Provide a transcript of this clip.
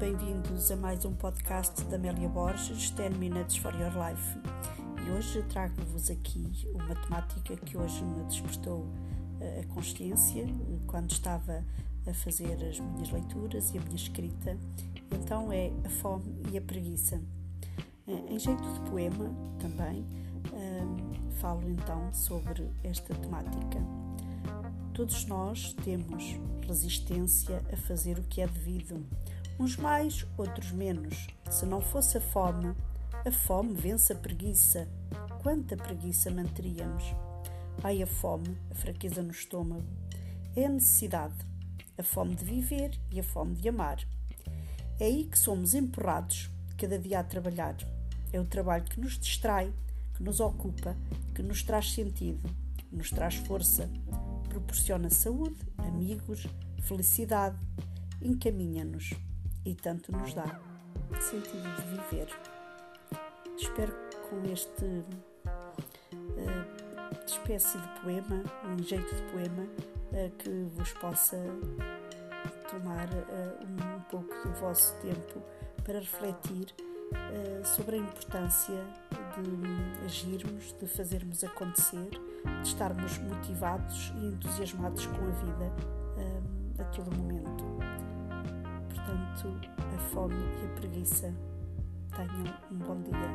bem-vindos a mais um podcast da Amélia Borges, 10 Minutes for Your Life. E hoje trago-vos aqui uma temática que hoje me despertou eh, a consciência quando estava a fazer as minhas leituras e a minha escrita. Então é a fome e a preguiça. Eh, em jeito de poema também eh, falo então sobre esta temática. Todos nós temos resistência a fazer o que é devido, uns mais, outros menos. Se não fosse a fome, a fome vence a preguiça. Quanta preguiça manteríamos? Ai, a fome, a fraqueza no estômago. É a necessidade, a fome de viver e a fome de amar. É aí que somos empurrados cada dia a trabalhar. É o trabalho que nos distrai, que nos ocupa, que nos traz sentido, nos traz força proporciona saúde, amigos, felicidade, encaminha-nos e tanto nos dá sentido de viver. Espero que com este uh, espécie de poema, um jeito de poema, uh, que vos possa tomar uh, um pouco do vosso tempo para refletir sobre a importância de agirmos, de fazermos acontecer, de estarmos motivados e entusiasmados com a vida um, a todo momento. Portanto, a fome e a preguiça tenham um bom dia.